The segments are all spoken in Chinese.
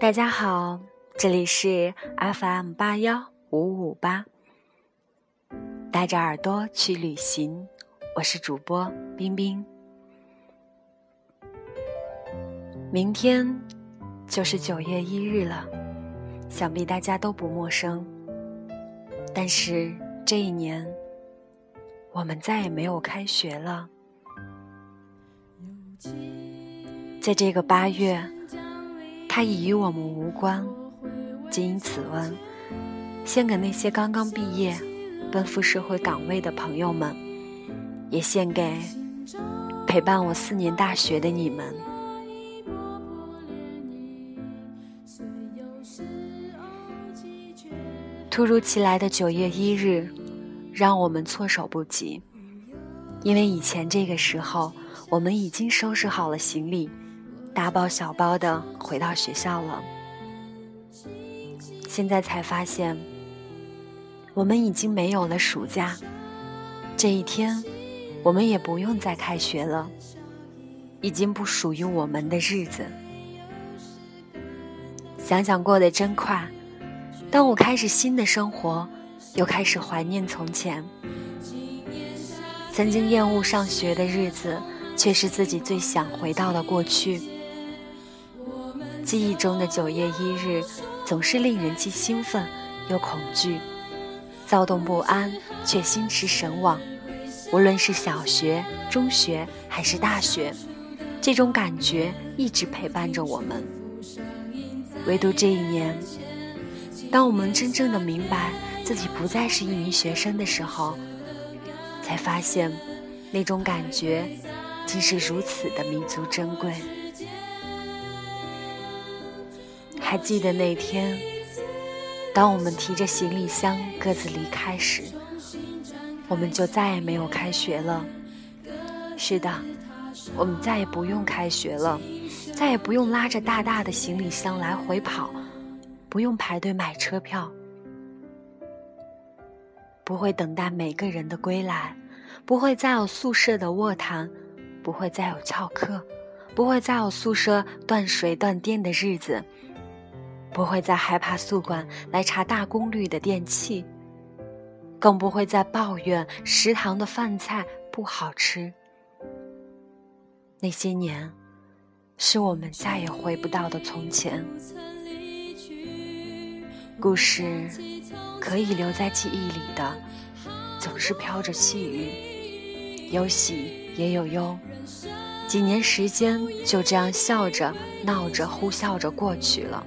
大家好，这里是 FM 八幺五五八，带着耳朵去旅行，我是主播冰冰。明天就是九月一日了，想必大家都不陌生。但是这一年，我们再也没有开学了。在这个八月，它已与我们无关。仅以此文，献给那些刚刚毕业、奔赴社会岗位的朋友们，也献给陪伴我四年大学的你们。突如其来的九月一日，让我们措手不及。因为以前这个时候，我们已经收拾好了行李，大包小包的回到学校了。现在才发现，我们已经没有了暑假。这一天，我们也不用再开学了，已经不属于我们的日子。想想过得真快。当我开始新的生活，又开始怀念从前。曾经厌恶上学的日子，却是自己最想回到的过去。记忆中的九月一日，总是令人既兴奋又恐惧，躁动不安却心驰神往。无论是小学、中学还是大学，这种感觉一直陪伴着我们。唯独这一年。当我们真正的明白自己不再是一名学生的时候，才发现，那种感觉竟是如此的弥足珍贵。还记得那天，当我们提着行李箱各自离开时，我们就再也没有开学了。是的，我们再也不用开学了，再也不用拉着大大的行李箱来回跑。不用排队买车票，不会等待每个人的归来，不会再有宿舍的卧谈，不会再有翘课，不会再有宿舍断水断电的日子，不会再害怕宿管来查大功率的电器，更不会再抱怨食堂的饭菜不好吃。那些年，是我们再也回不到的从前。故事可以留在记忆里的，总是飘着细雨，有喜也有忧。几年时间就这样笑着、闹着、呼啸着过去了，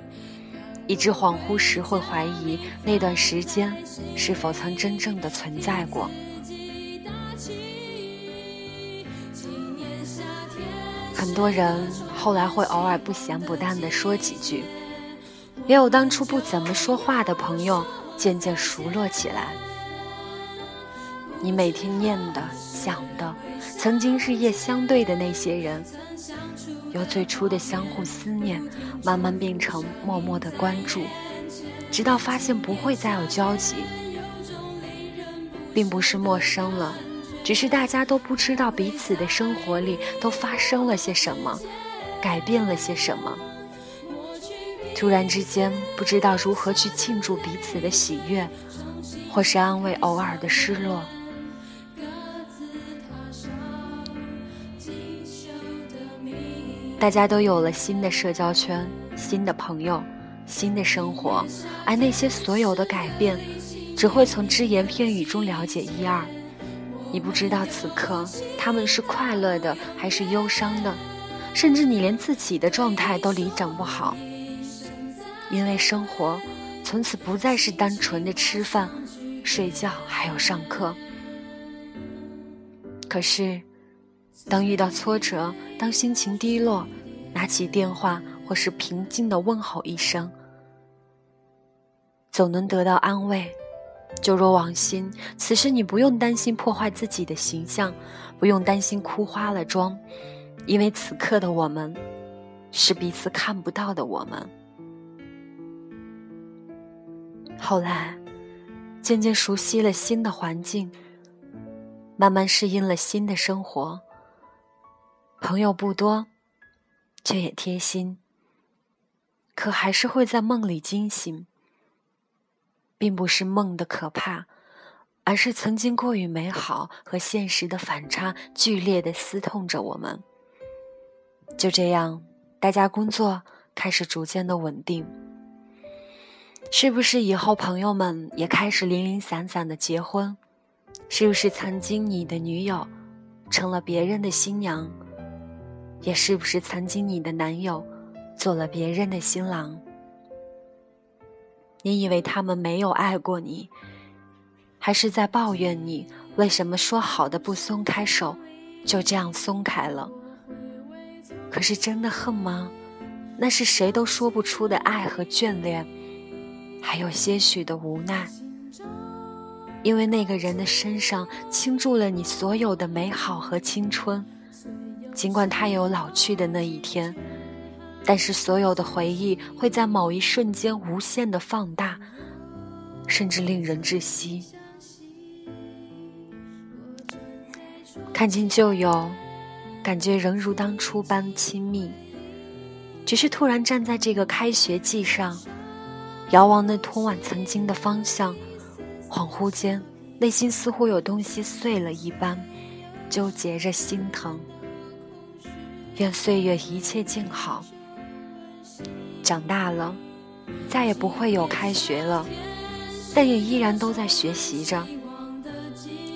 以致恍惚时会怀疑那段时间是否曾真正的存在过。很多人后来会偶尔不咸不淡的说几句。也有当初不怎么说话的朋友，渐渐熟络起来。你每天念的、想的，曾经日夜相对的那些人，由最初的相互思念，慢慢变成默默的关注，直到发现不会再有交集，并不是陌生了，只是大家都不知道彼此的生活里都发生了些什么，改变了些什么。突然之间，不知道如何去庆祝彼此的喜悦，或是安慰偶尔的失落。大家都有了新的社交圈、新的朋友、新的生活，而那些所有的改变，只会从只言片语中了解一二。你不知道此刻他们是快乐的还是忧伤的，甚至你连自己的状态都理整不好。因为生活从此不再是单纯的吃饭、睡觉，还有上课。可是，当遇到挫折，当心情低落，拿起电话或是平静的问候一声，总能得到安慰。就若往昔，此时你不用担心破坏自己的形象，不用担心哭花了妆，因为此刻的我们，是彼此看不到的我们。后来，渐渐熟悉了新的环境，慢慢适应了新的生活。朋友不多，却也贴心。可还是会在梦里惊醒。并不是梦的可怕，而是曾经过于美好和现实的反差剧烈的撕痛着我们。就这样，大家工作开始逐渐的稳定。是不是以后朋友们也开始零零散散的结婚？是不是曾经你的女友成了别人的新娘？也是不是曾经你的男友做了别人的新郎？你以为他们没有爱过你，还是在抱怨你为什么说好的不松开手，就这样松开了？可是真的恨吗？那是谁都说不出的爱和眷恋，还有些许的无奈。因为那个人的身上倾注了你所有的美好和青春，尽管他有老去的那一天。但是，所有的回忆会在某一瞬间无限的放大，甚至令人窒息。看见旧友，感觉仍如当初般亲密，只是突然站在这个开学季上，遥望那通往曾经的方向，恍惚间，内心似乎有东西碎了一般，纠结着心疼。愿岁月一切静好。长大了，再也不会有开学了，但也依然都在学习着，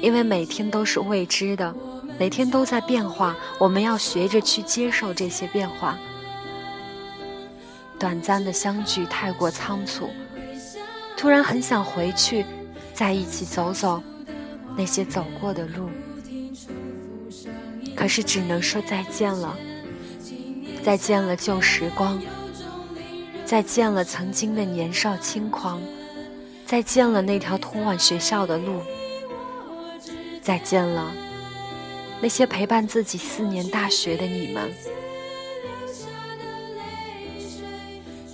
因为每天都是未知的，每天都在变化，我们要学着去接受这些变化。短暂的相聚太过仓促，突然很想回去，在一起走走那些走过的路，可是只能说再见了，再见了旧时光。再见了曾经的年少轻狂，再见了那条通往学校的路，再见了那些陪伴自己四年大学的你们。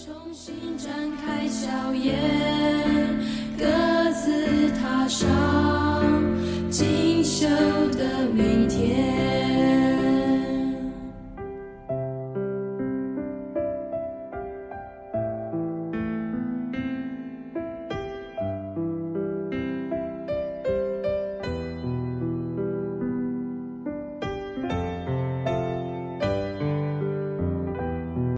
重新展开